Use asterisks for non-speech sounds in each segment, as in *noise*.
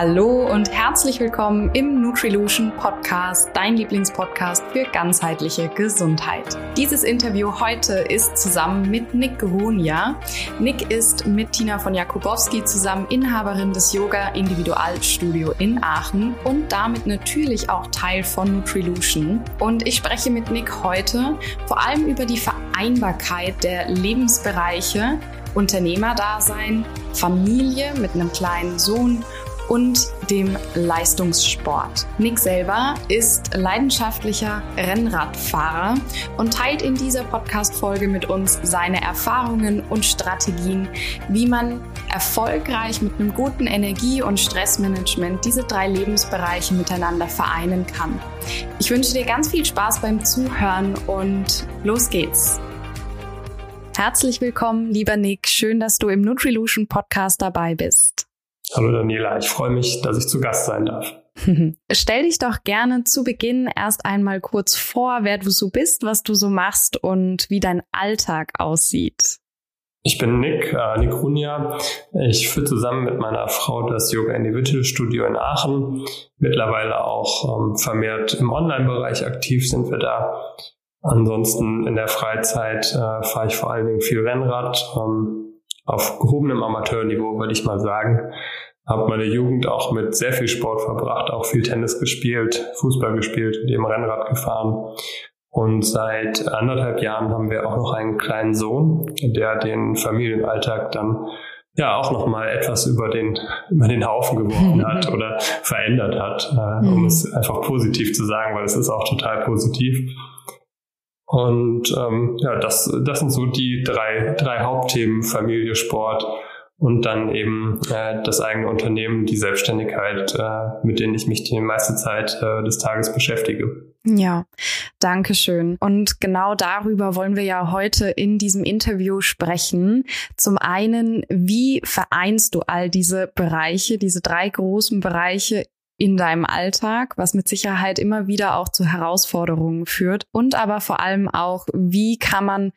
Hallo und herzlich willkommen im Nutrilution Podcast, dein Lieblingspodcast für ganzheitliche Gesundheit. Dieses Interview heute ist zusammen mit Nick Grunia. Nick ist mit Tina von Jakubowski zusammen Inhaberin des Yoga Individualstudio in Aachen und damit natürlich auch Teil von Nutrilution. Und ich spreche mit Nick heute vor allem über die Vereinbarkeit der Lebensbereiche Unternehmerdasein, Familie mit einem kleinen Sohn und dem Leistungssport. Nick selber ist leidenschaftlicher Rennradfahrer und teilt in dieser Podcast-Folge mit uns seine Erfahrungen und Strategien, wie man erfolgreich mit einem guten Energie- und Stressmanagement diese drei Lebensbereiche miteinander vereinen kann. Ich wünsche dir ganz viel Spaß beim Zuhören und los geht's. Herzlich willkommen, lieber Nick. Schön, dass du im Nutrilution Podcast dabei bist. Hallo Daniela, ich freue mich, dass ich zu Gast sein darf. *laughs* Stell dich doch gerne zu Beginn erst einmal kurz vor, wer du so bist, was du so machst und wie dein Alltag aussieht. Ich bin Nick, äh, Nick Runja. Ich führe zusammen mit meiner Frau das Yoga Individual Studio in Aachen. Mittlerweile auch ähm, vermehrt im Online-Bereich aktiv sind wir da. Ansonsten in der Freizeit äh, fahre ich vor allen Dingen viel Rennrad. Ähm, auf gehobenem Amateurniveau, würde ich mal sagen. Habe meine Jugend auch mit sehr viel Sport verbracht, auch viel Tennis gespielt, Fußball gespielt, mit dem Rennrad gefahren. Und seit anderthalb Jahren haben wir auch noch einen kleinen Sohn, der den Familienalltag dann ja auch noch mal etwas über den über den Haufen geworfen hat *laughs* oder verändert hat, äh, um mhm. es einfach positiv zu sagen, weil es ist auch total positiv. Und ähm, ja, das, das sind so die drei, drei Hauptthemen, Familie, Sport und dann eben äh, das eigene Unternehmen, die Selbstständigkeit, äh, mit denen ich mich die meiste Zeit äh, des Tages beschäftige. Ja, danke schön. Und genau darüber wollen wir ja heute in diesem Interview sprechen. Zum einen, wie vereinst du all diese Bereiche, diese drei großen Bereiche in deinem Alltag, was mit Sicherheit immer wieder auch zu Herausforderungen führt und aber vor allem auch, wie kann man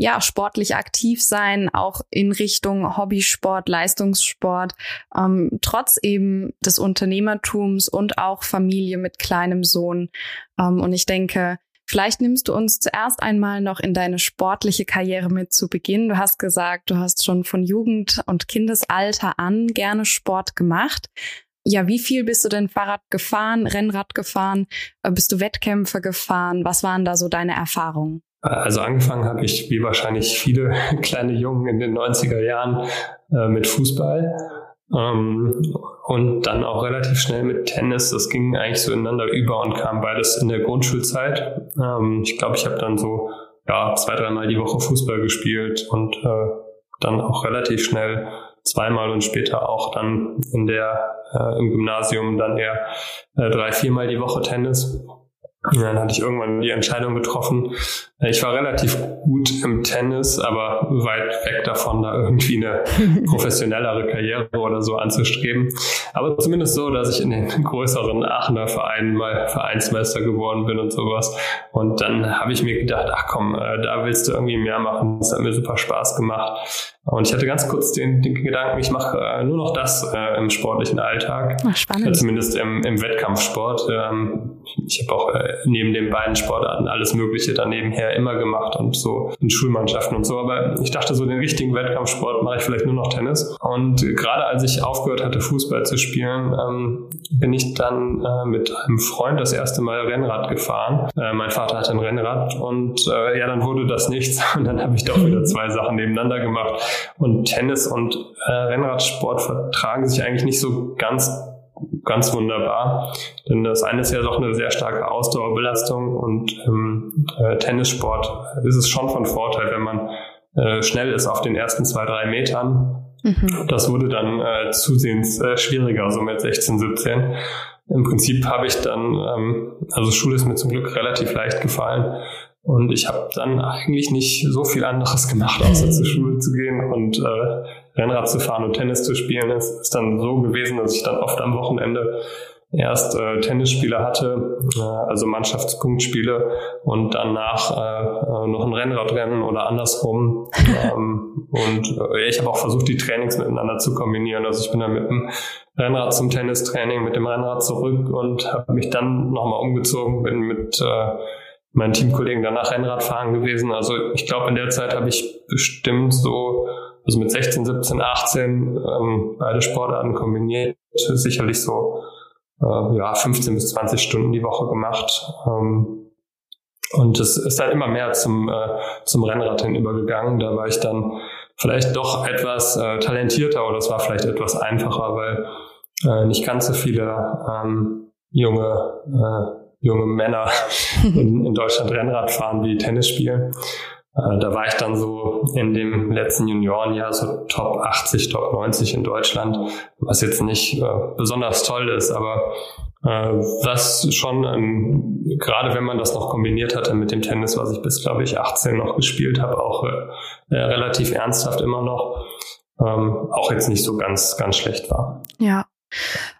ja, sportlich aktiv sein, auch in Richtung Hobbysport, Leistungssport, ähm, trotz eben des Unternehmertums und auch Familie mit kleinem Sohn. Ähm, und ich denke, vielleicht nimmst du uns zuerst einmal noch in deine sportliche Karriere mit zu Beginn. Du hast gesagt, du hast schon von Jugend und Kindesalter an gerne Sport gemacht ja, wie viel bist du denn Fahrrad gefahren, Rennrad gefahren? Äh, bist du Wettkämpfe gefahren? Was waren da so deine Erfahrungen? Also angefangen habe ich, wie wahrscheinlich viele *laughs* kleine Jungen in den 90er Jahren, äh, mit Fußball. Ähm, und dann auch relativ schnell mit Tennis. Das ging eigentlich so ineinander über und kam beides in der Grundschulzeit. Ähm, ich glaube, ich habe dann so ja, zwei, dreimal die Woche Fußball gespielt und äh, dann auch relativ schnell zweimal und später auch dann in der äh, im Gymnasium dann eher äh, drei, viermal die Woche Tennis. Und dann hatte ich irgendwann die Entscheidung getroffen. Ich war relativ gut im Tennis, aber weit weg davon, da irgendwie eine *laughs* professionellere Karriere oder so anzustreben. Aber zumindest so, dass ich in den *laughs* größeren Aachener Vereinen mal Vereinsmeister geworden bin und sowas. Und dann habe ich mir gedacht, ach komm, äh, da willst du irgendwie mehr machen. Das hat mir super Spaß gemacht. Und ich hatte ganz kurz den, den Gedanken, ich mache äh, nur noch das äh, im sportlichen Alltag. Ach, spannend. zumindest im, im Wettkampfsport. Ähm, ich habe auch äh, neben den beiden Sportarten alles Mögliche daneben her immer gemacht und so in Schulmannschaften und so. Aber ich dachte, so den richtigen Wettkampfsport mache ich vielleicht nur noch Tennis. Und gerade als ich aufgehört hatte, Fußball zu spielen, ähm, bin ich dann äh, mit einem Freund das erste Mal Rennrad gefahren. Äh, mein Vater hatte ein Rennrad und äh, ja, dann wurde das nichts. *laughs* Und dann habe ich doch wieder *laughs* zwei Sachen nebeneinander gemacht. Und Tennis und äh, Rennradsport vertragen sich eigentlich nicht so ganz ganz wunderbar. Denn das eine ist ja doch eine sehr starke Ausdauerbelastung und im äh, Tennissport ist es schon von Vorteil, wenn man äh, schnell ist auf den ersten zwei, drei Metern. Mhm. Das wurde dann äh, zusehends äh, schwieriger, so mit 16, 17. Im Prinzip habe ich dann, ähm, also Schule ist mir zum Glück relativ leicht gefallen. Und ich habe dann eigentlich nicht so viel anderes gemacht, außer *laughs* zur Schule zu gehen und äh, Rennrad zu fahren und Tennis zu spielen. Es ist dann so gewesen, dass ich dann oft am Wochenende erst äh, Tennisspiele hatte, äh, also Mannschaftspunktspiele und danach äh, äh, noch ein Rennradrennen oder andersrum. *laughs* ähm, und äh, ich habe auch versucht, die Trainings miteinander zu kombinieren. Also ich bin dann mit dem Rennrad zum Tennistraining, mit dem Rennrad zurück und habe mich dann nochmal umgezogen, bin mit äh, meinen Teamkollegen danach Rennrad fahren gewesen. Also ich glaube, in der Zeit habe ich bestimmt so, also mit 16, 17, 18 ähm, beide Sportarten kombiniert, sicherlich so äh, ja, 15 bis 20 Stunden die Woche gemacht. Ähm, und es ist dann immer mehr zum, äh, zum Rennrad hin übergegangen. Da war ich dann vielleicht doch etwas äh, talentierter oder es war vielleicht etwas einfacher, weil äh, nicht ganz so viele ähm, junge, äh, junge Männer in, in Deutschland Rennrad fahren wie Tennis spielen. Äh, da war ich dann so in dem letzten Juniorenjahr so Top 80, Top 90 in Deutschland, was jetzt nicht äh, besonders toll ist, aber äh, was schon, ähm, gerade wenn man das noch kombiniert hatte mit dem Tennis, was ich bis, glaube ich, 18 noch gespielt habe, auch äh, äh, relativ ernsthaft immer noch, ähm, auch jetzt nicht so ganz, ganz schlecht war. Ja.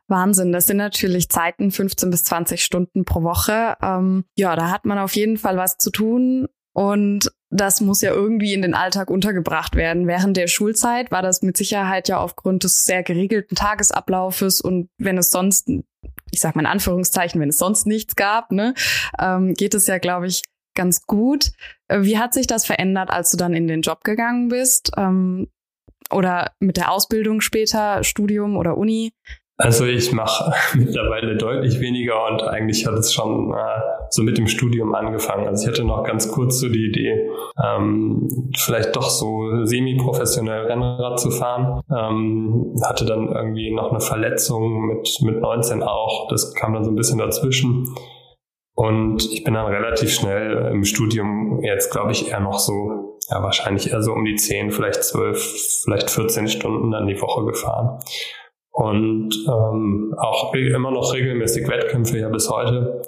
Wahnsinn, das sind natürlich Zeiten, 15 bis 20 Stunden pro Woche. Ähm, ja, da hat man auf jeden Fall was zu tun. Und das muss ja irgendwie in den Alltag untergebracht werden. Während der Schulzeit war das mit Sicherheit ja aufgrund des sehr geregelten Tagesablaufes und wenn es sonst, ich sag mal in Anführungszeichen, wenn es sonst nichts gab, ne, ähm, geht es ja, glaube ich, ganz gut. Wie hat sich das verändert, als du dann in den Job gegangen bist? Ähm, oder mit der Ausbildung später, Studium oder Uni? Also ich mache *laughs* mittlerweile deutlich weniger und eigentlich hat es schon äh, so mit dem Studium angefangen. Also ich hatte noch ganz kurz so die Idee, ähm, vielleicht doch so semi-professionell Rennrad zu fahren. Ähm, hatte dann irgendwie noch eine Verletzung mit, mit 19 auch. Das kam dann so ein bisschen dazwischen. Und ich bin dann relativ schnell im Studium jetzt, glaube ich, eher noch so, ja, wahrscheinlich eher so um die 10, vielleicht 12, vielleicht 14 Stunden dann die Woche gefahren und ähm, auch immer noch regelmäßig Wettkämpfe ja bis heute.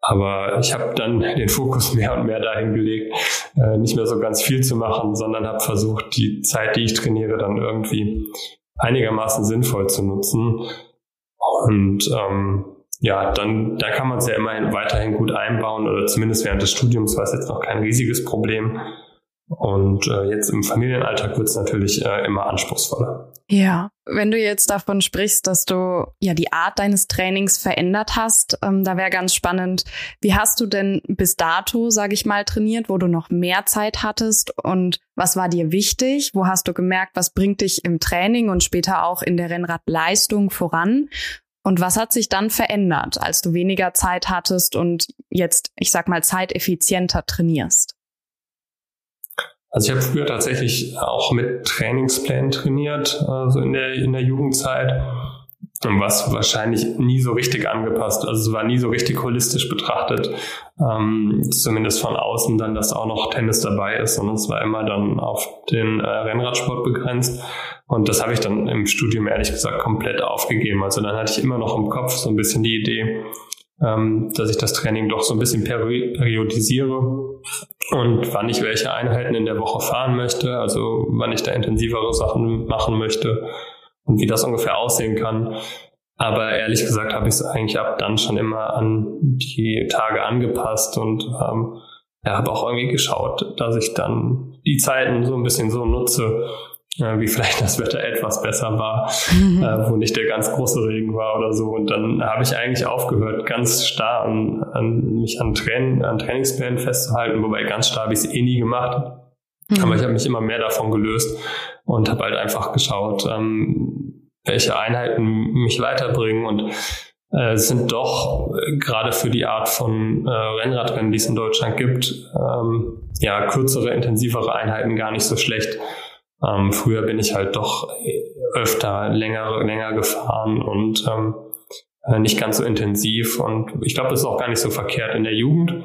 Aber ich habe dann *laughs* den Fokus mehr und mehr dahin gelegt, äh, nicht mehr so ganz viel zu machen, sondern habe versucht, die Zeit, die ich trainiere, dann irgendwie einigermaßen sinnvoll zu nutzen. Und ähm, ja, dann da kann man es ja immerhin weiterhin gut einbauen oder zumindest während des Studiums war es jetzt noch kein riesiges Problem. Und äh, jetzt im Familienalltag wird es natürlich äh, immer anspruchsvoller. Ja, wenn du jetzt davon sprichst, dass du ja die Art deines Trainings verändert hast, ähm, da wäre ganz spannend, wie hast du denn bis dato, sage ich mal, trainiert, wo du noch mehr Zeit hattest und was war dir wichtig? Wo hast du gemerkt, was bringt dich im Training und später auch in der Rennradleistung voran? Und was hat sich dann verändert, als du weniger Zeit hattest und jetzt, ich sag mal, zeiteffizienter trainierst? Also ich habe früher tatsächlich auch mit Trainingsplänen trainiert, also in der, in der Jugendzeit, was wahrscheinlich nie so richtig angepasst, also es war nie so richtig holistisch betrachtet, ähm, zumindest von außen dann, dass auch noch Tennis dabei ist, sondern es war immer dann auf den äh, Rennradsport begrenzt. Und das habe ich dann im Studium ehrlich gesagt komplett aufgegeben. Also dann hatte ich immer noch im Kopf so ein bisschen die Idee, ähm, dass ich das Training doch so ein bisschen peri periodisiere und wann ich welche Einheiten in der Woche fahren möchte, also wann ich da intensivere Sachen machen möchte und wie das ungefähr aussehen kann. Aber ehrlich gesagt habe ich es eigentlich ab dann schon immer an die Tage angepasst und ähm, ja, habe auch irgendwie geschaut, dass ich dann die Zeiten so ein bisschen so nutze, wie vielleicht das Wetter etwas besser war, mhm. äh, wo nicht der ganz große Regen war oder so. Und dann habe ich eigentlich aufgehört, ganz starr an, an mich an, Train, an Trainingsplänen festzuhalten, wobei ganz starr habe ich es eh nie gemacht. Mhm. Aber ich habe mich immer mehr davon gelöst und habe halt einfach geschaut, ähm, welche Einheiten mich weiterbringen und äh, sind doch äh, gerade für die Art von äh, Rennradrennen, die es in Deutschland gibt, ähm, ja kürzere, intensivere Einheiten gar nicht so schlecht. Ähm, früher bin ich halt doch öfter länger, länger gefahren und ähm, äh, nicht ganz so intensiv. Und ich glaube, das ist auch gar nicht so verkehrt in der Jugend,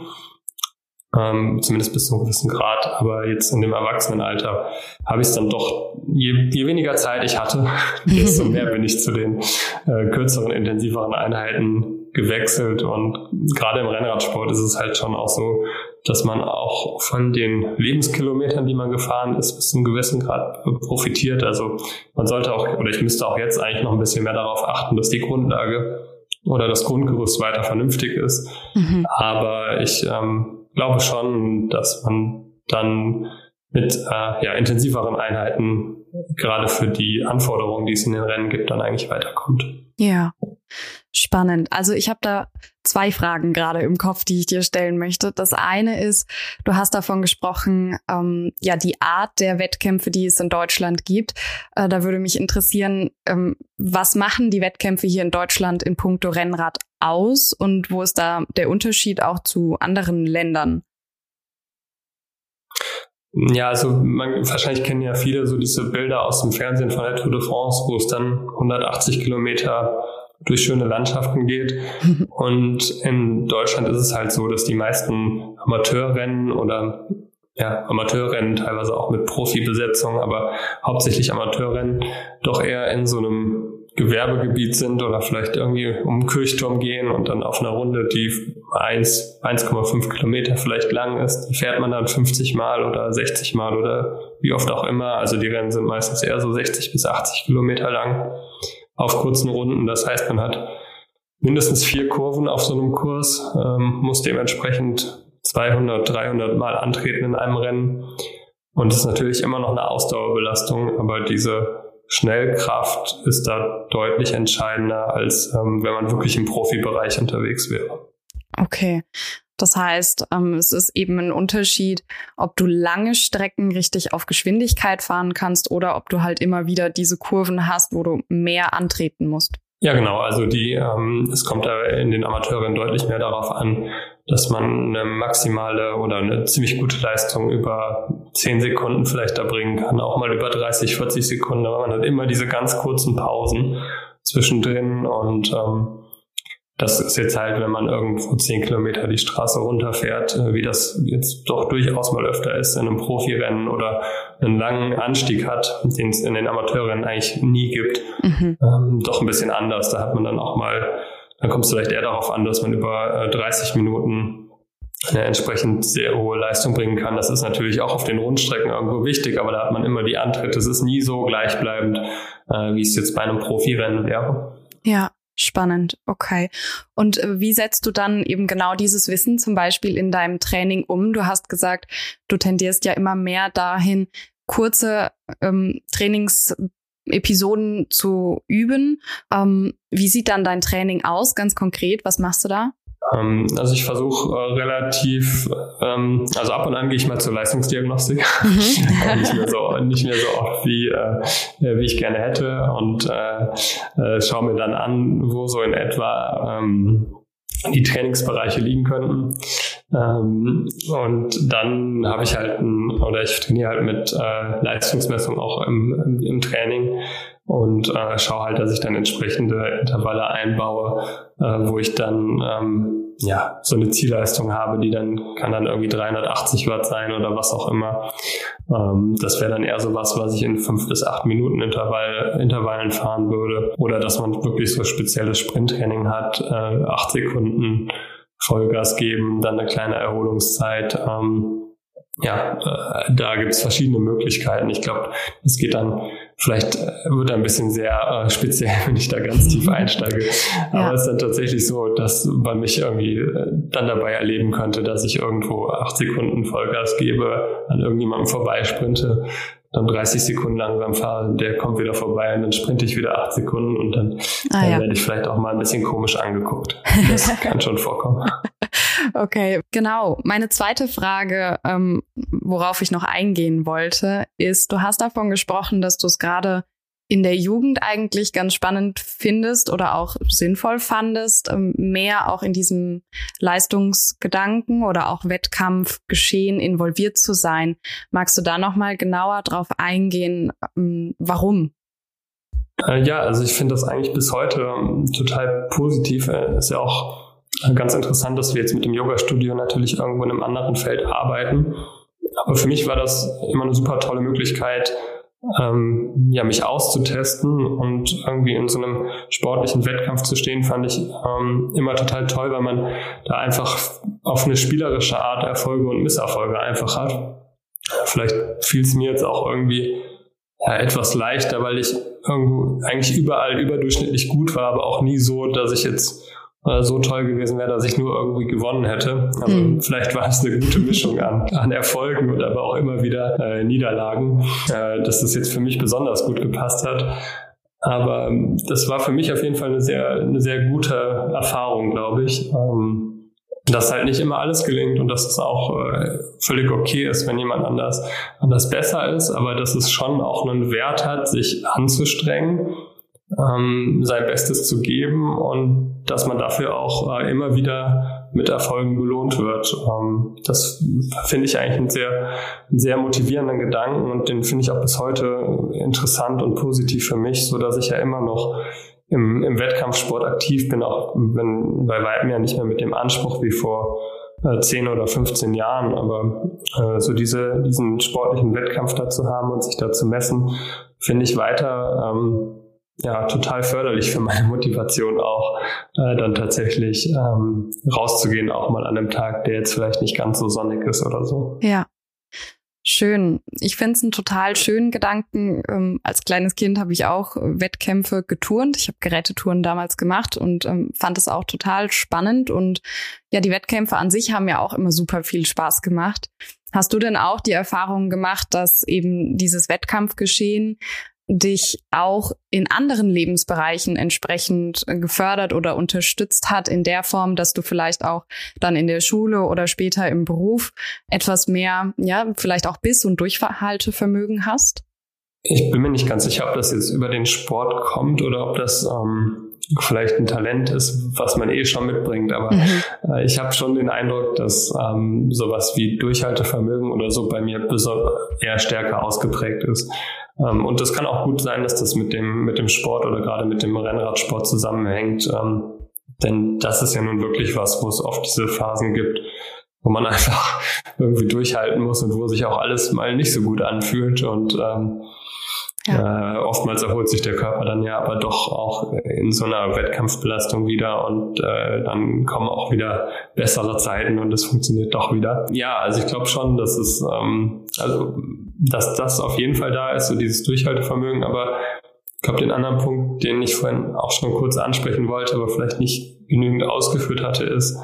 ähm, zumindest bis zu einem gewissen Grad. Aber jetzt in dem Erwachsenenalter habe ich es dann doch, je, je weniger Zeit ich hatte, *laughs* desto mehr bin ich zu den äh, kürzeren, intensiveren Einheiten gewechselt. Und gerade im Rennradsport ist es halt schon auch so, dass man auch von den Lebenskilometern, die man gefahren ist, bis zu einem gewissen Grad profitiert. Also man sollte auch, oder ich müsste auch jetzt eigentlich noch ein bisschen mehr darauf achten, dass die Grundlage oder das Grundgerüst weiter vernünftig ist. Mhm. Aber ich ähm, glaube schon, dass man dann mit äh, ja, intensiveren Einheiten gerade für die Anforderungen, die es in den Rennen gibt, dann eigentlich weiterkommt. Ja, spannend. Also ich habe da zwei Fragen gerade im Kopf, die ich dir stellen möchte. Das eine ist, du hast davon gesprochen, ähm, ja, die Art der Wettkämpfe, die es in Deutschland gibt. Äh, da würde mich interessieren, ähm, was machen die Wettkämpfe hier in Deutschland in puncto Rennrad aus und wo ist da der Unterschied auch zu anderen Ländern? Ja, also man, wahrscheinlich kennen ja viele so diese Bilder aus dem Fernsehen von der Tour de France, wo es dann 180 Kilometer durch schöne Landschaften geht. Und in Deutschland ist es halt so, dass die meisten Amateurrennen oder ja, Amateurrennen, teilweise auch mit Profibesetzung, aber hauptsächlich Amateurrennen, doch eher in so einem Gewerbegebiet sind oder vielleicht irgendwie um den Kirchturm gehen und dann auf einer Runde, die 1, 1,5 Kilometer vielleicht lang ist, die fährt man dann 50 Mal oder 60 Mal oder wie oft auch immer. Also die Rennen sind meistens eher so 60 bis 80 Kilometer lang auf kurzen Runden. Das heißt, man hat mindestens vier Kurven auf so einem Kurs, ähm, muss dementsprechend 200, 300 Mal antreten in einem Rennen. Und das ist natürlich immer noch eine Ausdauerbelastung, aber diese Schnellkraft ist da deutlich entscheidender, als ähm, wenn man wirklich im Profibereich unterwegs wäre. Okay. Das heißt, ähm, es ist eben ein Unterschied, ob du lange Strecken richtig auf Geschwindigkeit fahren kannst oder ob du halt immer wieder diese Kurven hast, wo du mehr antreten musst. Ja, genau. Also die, ähm, es kommt da in den Amateuren deutlich mehr darauf an, dass man eine maximale oder eine ziemlich gute Leistung über 10 Sekunden vielleicht erbringen kann, auch mal über 30, 40 Sekunden, aber man hat immer diese ganz kurzen Pausen zwischendrin und ähm, das ist jetzt halt, wenn man irgendwo 10 Kilometer die Straße runterfährt, äh, wie das jetzt doch durchaus mal öfter ist in einem Profirennen oder einen langen Anstieg hat, den es in den Amateurrennen eigentlich nie gibt, mhm. ähm, doch ein bisschen anders. Da hat man dann auch mal dann kommt es vielleicht eher darauf an, dass man über 30 äh, Minuten eine entsprechend sehr hohe Leistung bringen kann. Das ist natürlich auch auf den Rundstrecken irgendwo wichtig, aber da hat man immer die Antritte. Es ist nie so gleichbleibend, äh, wie es jetzt bei einem Profirennen wäre. Ja, Spannend, okay. Und äh, wie setzt du dann eben genau dieses Wissen zum Beispiel in deinem Training um? Du hast gesagt, du tendierst ja immer mehr dahin, kurze ähm, Trainings Episoden zu üben. Ähm, wie sieht dann dein Training aus, ganz konkret? Was machst du da? Ähm, also ich versuche äh, relativ, ähm, also ab und an gehe ich mal zur Leistungsdiagnostik, mhm. *laughs* nicht, mehr so, nicht mehr so oft wie, äh, wie ich gerne hätte und äh, äh, schaue mir dann an, wo so in etwa ähm, die Trainingsbereiche liegen könnten. Ähm, und dann habe ich halt ein, oder ich trainiere halt mit äh, Leistungsmessung auch im, im, im Training und äh, schaue halt, dass ich dann entsprechende Intervalle einbaue, äh, wo ich dann ähm, ja so eine Zielleistung habe, die dann kann dann irgendwie 380 Watt sein oder was auch immer. Ähm, das wäre dann eher so was, was ich in fünf bis acht Minuten Intervall, Intervallen fahren würde oder dass man wirklich so spezielles Sprinttraining hat, äh, acht Sekunden Vollgas geben, dann eine kleine Erholungszeit. Ähm, ja, äh, da gibt es verschiedene Möglichkeiten. Ich glaube, es geht dann Vielleicht äh, wird er ein bisschen sehr äh, speziell, *laughs* wenn ich da ganz tief einsteige. Aber ja. es ist dann tatsächlich so, dass man mich irgendwie äh, dann dabei erleben könnte, dass ich irgendwo acht Sekunden Vollgas gebe, an irgendjemandem vorbeisprinte, dann 30 Sekunden langsam fahre, der kommt wieder vorbei und dann sprinte ich wieder acht Sekunden und dann, ah, dann ja. werde ich vielleicht auch mal ein bisschen komisch angeguckt. Das *laughs* kann schon vorkommen. *laughs* Okay, genau. Meine zweite Frage, ähm, worauf ich noch eingehen wollte, ist, du hast davon gesprochen, dass du es gerade in der Jugend eigentlich ganz spannend findest oder auch sinnvoll fandest, ähm, mehr auch in diesem Leistungsgedanken oder auch Wettkampfgeschehen involviert zu sein. Magst du da noch mal genauer drauf eingehen, ähm, warum? Äh, ja, also ich finde das eigentlich bis heute ähm, total positiv. Äh, ist ja auch Ganz interessant, dass wir jetzt mit dem Yoga-Studio natürlich irgendwo in einem anderen Feld arbeiten. Aber für mich war das immer eine super tolle Möglichkeit, ähm, ja, mich auszutesten und irgendwie in so einem sportlichen Wettkampf zu stehen, fand ich ähm, immer total toll, weil man da einfach auf eine spielerische Art Erfolge und Misserfolge einfach hat. Vielleicht fiel es mir jetzt auch irgendwie ja, etwas leichter, weil ich irgendwo eigentlich überall überdurchschnittlich gut war, aber auch nie so, dass ich jetzt äh, so toll gewesen wäre, dass ich nur irgendwie gewonnen hätte. Also mhm. vielleicht war es eine gute Mischung an, an Erfolgen und aber auch immer wieder äh, Niederlagen, äh, dass das jetzt für mich besonders gut gepasst hat. Aber ähm, das war für mich auf jeden Fall eine sehr, eine sehr gute Erfahrung, glaube ich. Ähm, dass halt nicht immer alles gelingt und dass es auch äh, völlig okay ist, wenn jemand anders, anders besser ist, aber dass es schon auch einen Wert hat, sich anzustrengen ähm, sein Bestes zu geben und dass man dafür auch äh, immer wieder mit Erfolgen belohnt wird. Ähm, das finde ich eigentlich einen sehr, einen sehr motivierenden Gedanken und den finde ich auch bis heute interessant und positiv für mich, so dass ich ja immer noch im, im Wettkampfsport aktiv bin, auch wenn bei weitem ja nicht mehr mit dem Anspruch wie vor äh, 10 oder 15 Jahren, aber äh, so diese, diesen sportlichen Wettkampf da zu haben und sich da zu messen, finde ich weiter ähm, ja total förderlich für meine Motivation auch, äh, dann tatsächlich ähm, rauszugehen, auch mal an einem Tag, der jetzt vielleicht nicht ganz so sonnig ist oder so. Ja. Schön. Ich finde es einen total schönen Gedanken. Ähm, als kleines Kind habe ich auch Wettkämpfe geturnt. Ich habe Gerätetouren damals gemacht und ähm, fand es auch total spannend. Und ja, die Wettkämpfe an sich haben ja auch immer super viel Spaß gemacht. Hast du denn auch die Erfahrung gemacht, dass eben dieses Wettkampfgeschehen dich auch in anderen Lebensbereichen entsprechend gefördert oder unterstützt hat in der Form, dass du vielleicht auch dann in der Schule oder später im Beruf etwas mehr, ja, vielleicht auch Biss- und Durchhaltevermögen hast? Ich bin mir nicht ganz sicher, ob das jetzt über den Sport kommt oder ob das ähm, vielleicht ein Talent ist, was man eh schon mitbringt. Aber mhm. äh, ich habe schon den Eindruck, dass ähm, sowas wie Durchhaltevermögen oder so bei mir eher stärker ausgeprägt ist. Ähm, und das kann auch gut sein, dass das mit dem, mit dem Sport oder gerade mit dem Rennradsport zusammenhängt. Ähm, denn das ist ja nun wirklich was, wo es oft diese Phasen gibt, wo man *laughs* einfach irgendwie durchhalten muss und wo sich auch alles mal nicht so gut anfühlt. Und ähm, ja. Äh, oftmals erholt sich der Körper dann ja aber doch auch in so einer Wettkampfbelastung wieder und äh, dann kommen auch wieder bessere Zeiten und es funktioniert doch wieder. Ja, also ich glaube schon, dass es ähm, also dass das auf jeden Fall da ist, so dieses Durchhaltevermögen, aber ich glaube, den anderen Punkt, den ich vorhin auch schon kurz ansprechen wollte, aber vielleicht nicht genügend ausgeführt hatte, ist,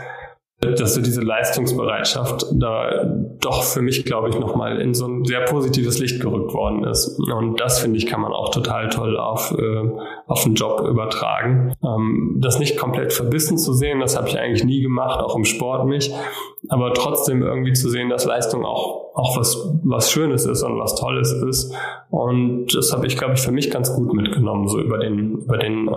dass so diese Leistungsbereitschaft da doch für mich, glaube ich, nochmal in so ein sehr positives Licht gerückt worden ist. Und das, finde ich, kann man auch total toll auf, äh, auf den Job übertragen. Ähm, das nicht komplett verbissen zu sehen, das habe ich eigentlich nie gemacht, auch im Sport nicht. Aber trotzdem irgendwie zu sehen, dass Leistung auch, auch was, was Schönes ist und was Tolles ist. Und das habe ich, glaube ich, für mich ganz gut mitgenommen, so über den, über den äh,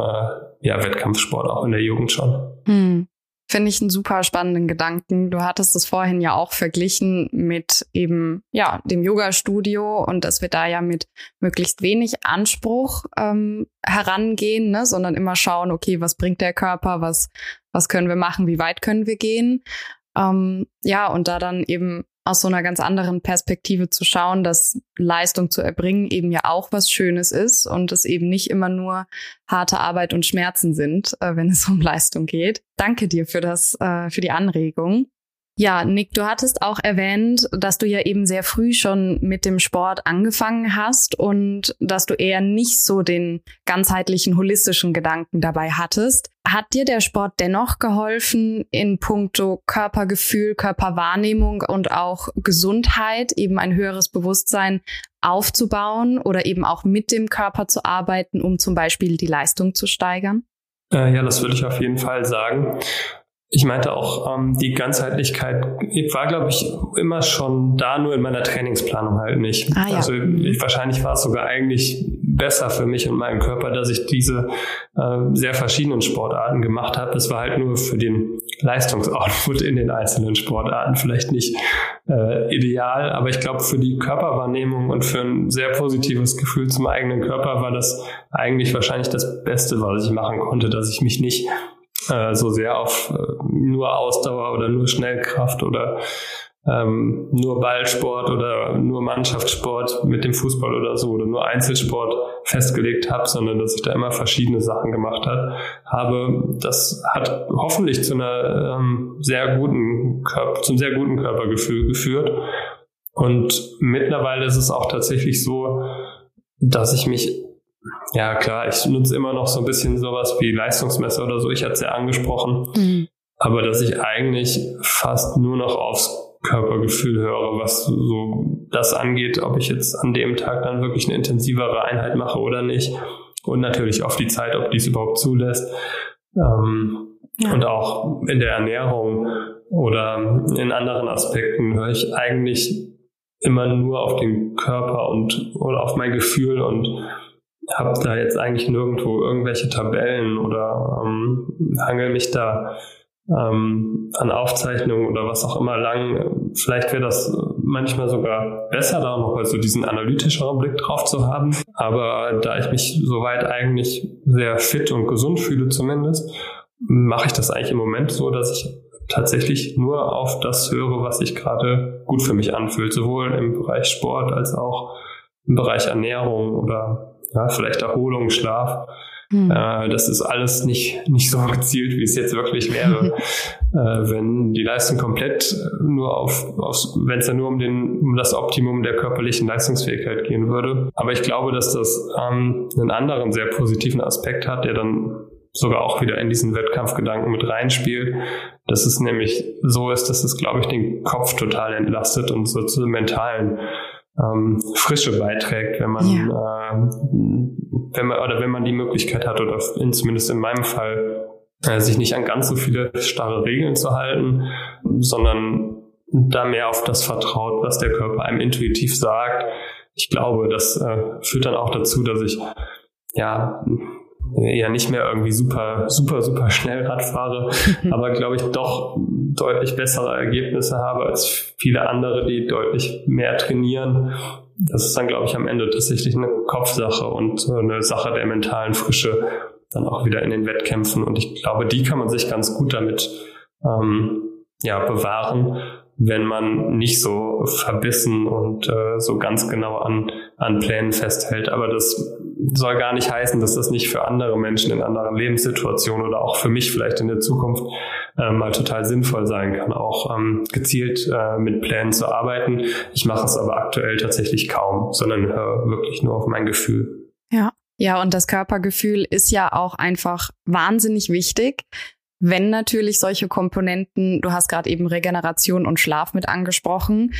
ja, Wettkampfsport auch in der Jugend schon. Hm. Finde ich einen super spannenden Gedanken. Du hattest es vorhin ja auch verglichen mit eben, ja, dem Yoga-Studio und dass wir da ja mit möglichst wenig Anspruch ähm, herangehen, ne, sondern immer schauen, okay, was bringt der Körper, was, was können wir machen, wie weit können wir gehen. Ähm, ja, und da dann eben aus so einer ganz anderen Perspektive zu schauen, dass Leistung zu erbringen eben ja auch was Schönes ist und es eben nicht immer nur harte Arbeit und Schmerzen sind, äh, wenn es *laughs* um Leistung geht. Danke dir für das, äh, für die Anregung. Ja, Nick, du hattest auch erwähnt, dass du ja eben sehr früh schon mit dem Sport angefangen hast und dass du eher nicht so den ganzheitlichen, holistischen Gedanken dabei hattest. Hat dir der Sport dennoch geholfen, in puncto Körpergefühl, Körperwahrnehmung und auch Gesundheit eben ein höheres Bewusstsein aufzubauen oder eben auch mit dem Körper zu arbeiten, um zum Beispiel die Leistung zu steigern? Äh, ja, das würde ich auf jeden Fall sagen. Ich meinte auch, ähm, die Ganzheitlichkeit war, glaube ich, immer schon da, nur in meiner Trainingsplanung halt nicht. Ah, ja. Also ich, wahrscheinlich war es sogar eigentlich besser für mich und meinen Körper, dass ich diese äh, sehr verschiedenen Sportarten gemacht habe. Es war halt nur für den Leistungsoutput in den einzelnen Sportarten vielleicht nicht äh, ideal, aber ich glaube, für die Körperwahrnehmung und für ein sehr positives Gefühl zum eigenen Körper war das eigentlich wahrscheinlich das Beste, was ich machen konnte, dass ich mich nicht äh, so sehr auf äh, nur Ausdauer oder nur Schnellkraft oder ähm, nur Ballsport oder nur Mannschaftssport mit dem Fußball oder so oder nur Einzelsport festgelegt habe, sondern dass ich da immer verschiedene Sachen gemacht hat, habe. Das hat hoffentlich zu einer ähm, sehr guten Körper, zum sehr guten Körpergefühl geführt. Und mittlerweile ist es auch tatsächlich so, dass ich mich ja klar, ich nutze immer noch so ein bisschen sowas wie Leistungsmesser oder so. Ich hatte es ja angesprochen. Mhm. Aber dass ich eigentlich fast nur noch aufs Körpergefühl höre, was so das angeht, ob ich jetzt an dem Tag dann wirklich eine intensivere Einheit mache oder nicht. Und natürlich auf die Zeit, ob die es überhaupt zulässt. Ähm, ja. Und auch in der Ernährung oder in anderen Aspekten höre ich eigentlich immer nur auf den Körper und oder auf mein Gefühl und habe da jetzt eigentlich nirgendwo irgendwelche Tabellen oder ähm, hangel mich da ähm, an Aufzeichnungen oder was auch immer lang. Vielleicht wäre das manchmal sogar besser, da noch mal so diesen analytischeren Blick drauf zu haben. Aber da ich mich soweit eigentlich sehr fit und gesund fühle zumindest, mache ich das eigentlich im Moment so, dass ich tatsächlich nur auf das höre, was sich gerade gut für mich anfühlt, sowohl im Bereich Sport als auch im Bereich Ernährung oder ja, vielleicht Erholung, Schlaf. Hm. Äh, das ist alles nicht, nicht so *laughs* gezielt, wie es jetzt wirklich wäre. *laughs* äh, wenn die Leistung komplett nur auf, auf wenn es ja nur um, den, um das Optimum der körperlichen Leistungsfähigkeit gehen würde. Aber ich glaube, dass das ähm, einen anderen sehr positiven Aspekt hat, der dann sogar auch wieder in diesen Wettkampfgedanken mit reinspielt, dass es nämlich so ist, dass es, glaube ich, den Kopf total entlastet und so zu mentalen ähm, Frische beiträgt, wenn man, ja. äh, wenn man oder wenn man die Möglichkeit hat oder in, zumindest in meinem Fall äh, sich nicht an ganz so viele starre Regeln zu halten, sondern da mehr auf das vertraut, was der Körper einem intuitiv sagt. Ich glaube, das äh, führt dann auch dazu, dass ich ja ja nicht mehr irgendwie super, super, super schnell Rad fahre, *laughs* aber glaube ich doch deutlich bessere Ergebnisse habe als viele andere, die deutlich mehr trainieren. Das ist dann, glaube ich, am Ende tatsächlich eine Kopfsache und eine Sache der mentalen Frische dann auch wieder in den Wettkämpfen. Und ich glaube, die kann man sich ganz gut damit ähm, ja, bewahren, wenn man nicht so verbissen und äh, so ganz genau an, an Plänen festhält. Aber das soll gar nicht heißen, dass das nicht für andere Menschen in anderen Lebenssituationen oder auch für mich vielleicht in der Zukunft äh, mal total sinnvoll sein kann, auch ähm, gezielt äh, mit Plänen zu arbeiten. Ich mache es aber aktuell tatsächlich kaum, sondern höre wirklich nur auf mein Gefühl. Ja. Ja, und das Körpergefühl ist ja auch einfach wahnsinnig wichtig. Wenn natürlich solche Komponenten, du hast gerade eben Regeneration und Schlaf mit angesprochen,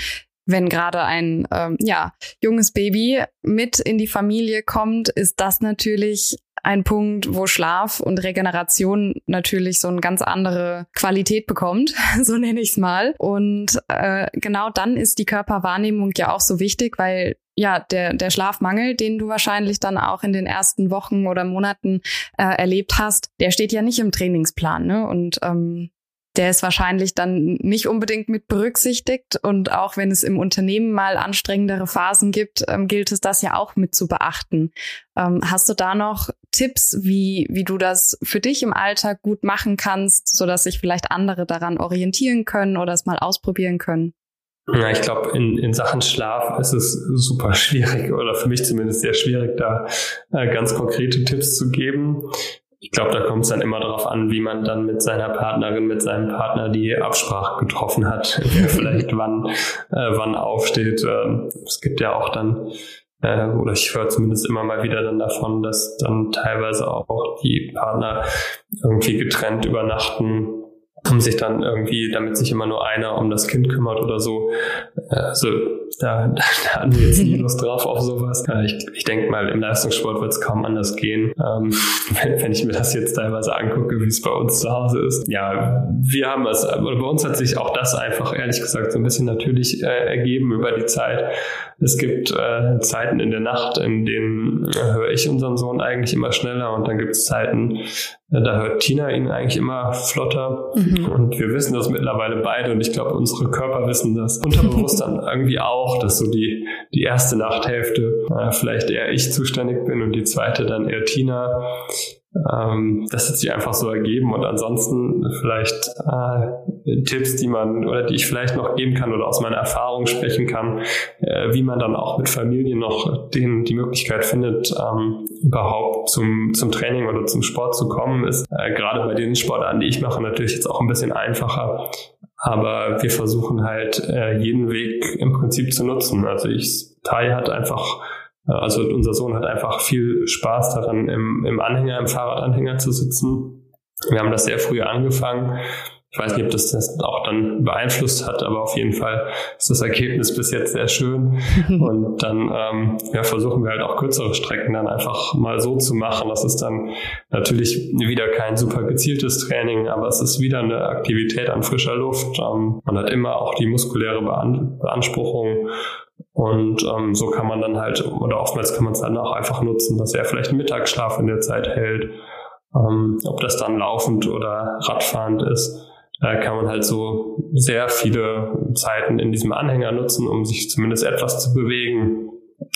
wenn gerade ein ähm, ja, junges Baby mit in die Familie kommt, ist das natürlich ein Punkt, wo Schlaf und Regeneration natürlich so eine ganz andere Qualität bekommt, *laughs* so nenne ich es mal. Und äh, genau dann ist die Körperwahrnehmung ja auch so wichtig, weil ja, der, der Schlafmangel, den du wahrscheinlich dann auch in den ersten Wochen oder Monaten äh, erlebt hast, der steht ja nicht im Trainingsplan. Ne? Und ähm, der ist wahrscheinlich dann nicht unbedingt mit berücksichtigt. Und auch wenn es im Unternehmen mal anstrengendere Phasen gibt, ähm, gilt es das ja auch mit zu beachten. Ähm, hast du da noch Tipps, wie, wie du das für dich im Alltag gut machen kannst, sodass sich vielleicht andere daran orientieren können oder es mal ausprobieren können? Ja, ich glaube, in, in Sachen Schlaf ist es super *laughs* schwierig oder für mich zumindest sehr schwierig, da äh, ganz konkrete Tipps zu geben ich glaube, da kommt es dann immer darauf an, wie man dann mit seiner Partnerin, mit seinem Partner die Absprache getroffen hat, *laughs* vielleicht *laughs* wann, äh, wann aufsteht. Ähm, es gibt ja auch dann, äh, oder ich höre zumindest immer mal wieder dann davon, dass dann teilweise auch die Partner irgendwie getrennt übernachten haben sich dann irgendwie, damit sich immer nur einer um das Kind kümmert oder so. Also da, *laughs* da hatten wir jetzt nie Lust drauf auf sowas. Ich, ich denke mal, im Leistungssport wird es kaum anders gehen. Ähm, *laughs* wenn, wenn, ich mir das jetzt teilweise angucke, wie es bei uns zu Hause ist. Ja, wir haben es, oder bei uns hat sich auch das einfach, ehrlich gesagt, so ein bisschen natürlich äh, ergeben über die Zeit. Es gibt äh, Zeiten in der Nacht, in denen äh, höre ich unseren Sohn eigentlich immer schneller und dann gibt es Zeiten, äh, da hört Tina ihn eigentlich immer flotter. Mhm. Und wir wissen das mittlerweile beide und ich glaube, unsere Körper wissen das unterbewusst dann *laughs* irgendwie auch, dass so die, die erste Nachthälfte äh, vielleicht eher ich zuständig bin und die zweite dann eher Tina. Ähm, das hat sich einfach so ergeben und ansonsten vielleicht äh, Tipps, die man oder die ich vielleicht noch geben kann oder aus meiner Erfahrung sprechen kann, äh, wie man dann auch mit Familien noch den, die Möglichkeit findet, ähm, überhaupt zum, zum Training oder zum Sport zu kommen, ist äh, gerade bei den Sportarten, die ich mache, natürlich jetzt auch ein bisschen einfacher. Aber wir versuchen halt äh, jeden Weg im Prinzip zu nutzen. Also ich, Tai hat einfach Also unser Sohn hat einfach viel Spaß daran, im, im Anhänger, im Fahrradanhänger zu sitzen. Wir haben das sehr früh angefangen. Ich weiß nicht, ob das das auch dann beeinflusst hat, aber auf jeden Fall ist das Ergebnis bis jetzt sehr schön. *laughs* Und dann ähm, ja, versuchen wir halt auch kürzere Strecken dann einfach mal so zu machen. Das ist dann natürlich wieder kein super gezieltes Training, aber es ist wieder eine Aktivität an frischer Luft. Ähm, man hat immer auch die muskuläre Beanspruchung. Und ähm, so kann man dann halt, oder oftmals kann man es dann auch einfach nutzen, dass er vielleicht einen Mittagsschlaf in der Zeit hält. Ähm, ob das dann laufend oder radfahrend ist da kann man halt so sehr viele Zeiten in diesem Anhänger nutzen, um sich zumindest etwas zu bewegen.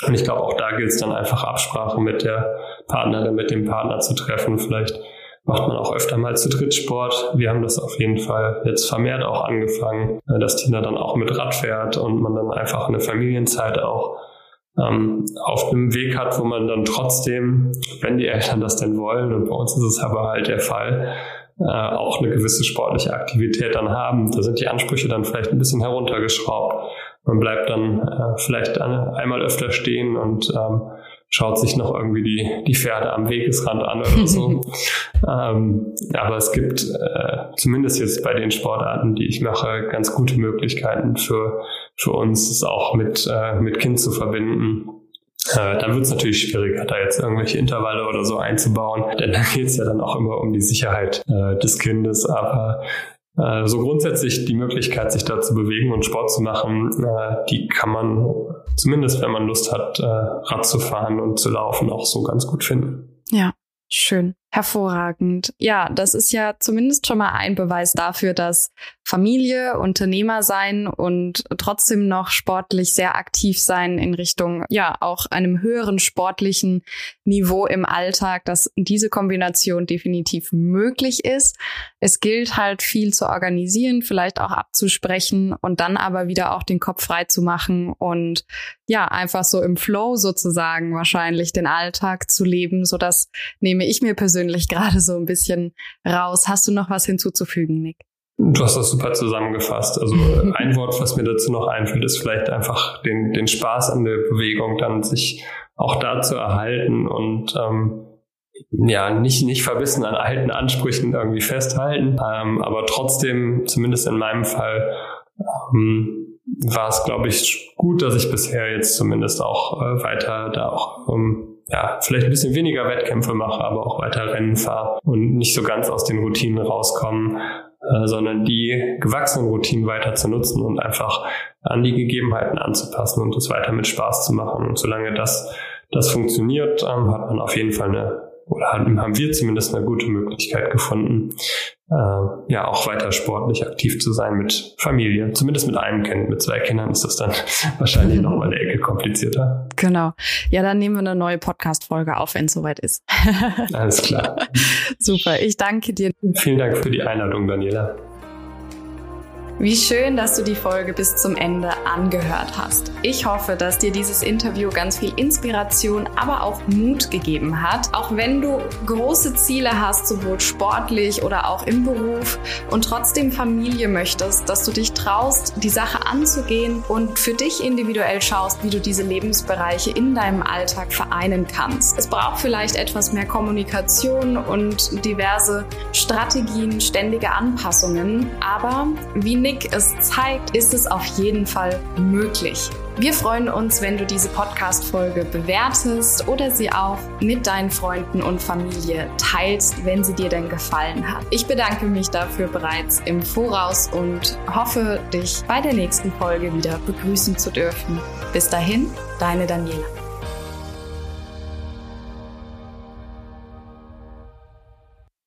Und ich glaube, auch da gilt es dann einfach Absprache mit der Partnerin, mit dem Partner zu treffen. Vielleicht macht man auch öfter mal zu dritt Sport. Wir haben das auf jeden Fall jetzt vermehrt auch angefangen, äh, dass Tina dann auch mit Rad fährt und man dann einfach eine Familienzeit auch ähm, auf einem Weg hat, wo man dann trotzdem, wenn die Eltern das denn wollen, und bei uns ist es aber halt der Fall, äh, auch eine gewisse sportliche Aktivität dann haben. Da sind die Ansprüche dann vielleicht ein bisschen heruntergeschraubt. Man bleibt dann äh, vielleicht eine, einmal öfter stehen und ähm, schaut sich noch irgendwie die, die Pferde am Wegesrand an oder so. *laughs* ähm, aber es gibt äh, zumindest jetzt bei den Sportarten, die ich mache, ganz gute Möglichkeiten für, für uns, es auch mit, äh, mit Kind zu verbinden. Äh, dann wird es natürlich schwieriger, da jetzt irgendwelche Intervalle oder so einzubauen, denn da geht es ja dann auch immer um die Sicherheit äh, des Kindes. Aber äh, so grundsätzlich die Möglichkeit, sich da zu bewegen und Sport zu machen, äh, die kann man zumindest, wenn man Lust hat, äh, Rad zu fahren und zu laufen, auch so ganz gut finden. Ja, schön. Hervorragend. Ja, das ist ja zumindest schon mal ein Beweis dafür, dass Familie, Unternehmer sein und trotzdem noch sportlich sehr aktiv sein in Richtung, ja, auch einem höheren sportlichen Niveau im Alltag, dass diese Kombination definitiv möglich ist. Es gilt halt viel zu organisieren, vielleicht auch abzusprechen und dann aber wieder auch den Kopf frei zu machen und ja, einfach so im Flow sozusagen wahrscheinlich den Alltag zu leben, so dass nehme ich mir persönlich persönlich gerade so ein bisschen raus. Hast du noch was hinzuzufügen, Nick? Du hast das super zusammengefasst. Also *laughs* ein Wort, was mir dazu noch einfällt, ist vielleicht einfach den, den Spaß an der Bewegung, dann sich auch da zu erhalten und ähm, ja, nicht, nicht verbissen an alten Ansprüchen irgendwie festhalten, ähm, aber trotzdem, zumindest in meinem Fall, ähm, war es, glaube ich, gut, dass ich bisher jetzt zumindest auch äh, weiter da auch ähm, ja, vielleicht ein bisschen weniger Wettkämpfe mache, aber auch weiter Rennen fahre und nicht so ganz aus den Routinen rauskommen, äh, sondern die gewachsenen Routinen weiter zu nutzen und einfach an die Gegebenheiten anzupassen und das weiter mit Spaß zu machen. Und solange das, das funktioniert, ähm, hat man auf jeden Fall eine oder haben wir zumindest eine gute Möglichkeit gefunden, äh, ja auch weiter sportlich aktiv zu sein mit Familie. Zumindest mit einem Kind. Mit zwei Kindern ist das dann *laughs* wahrscheinlich noch mal eine Ecke komplizierter. Genau. Ja, dann nehmen wir eine neue Podcast-Folge auf, wenn es soweit ist. Alles klar. *laughs* Super. Ich danke dir. Vielen Dank für die Einladung, Daniela. Wie schön, dass du die Folge bis zum Ende angehört hast. Ich hoffe, dass dir dieses Interview ganz viel Inspiration, aber auch Mut gegeben hat. Auch wenn du große Ziele hast, sowohl sportlich oder auch im Beruf und trotzdem Familie möchtest, dass du dich traust, die Sache anzugehen und für dich individuell schaust, wie du diese Lebensbereiche in deinem Alltag vereinen kannst. Es braucht vielleicht etwas mehr Kommunikation und diverse Strategien, ständige Anpassungen, aber wie Nick es zeigt, ist es auf jeden Fall möglich. Wir freuen uns, wenn du diese Podcast-Folge bewertest oder sie auch mit deinen Freunden und Familie teilst, wenn sie dir denn gefallen hat. Ich bedanke mich dafür bereits im Voraus und hoffe, dich bei der nächsten Folge wieder begrüßen zu dürfen. Bis dahin, deine Daniela.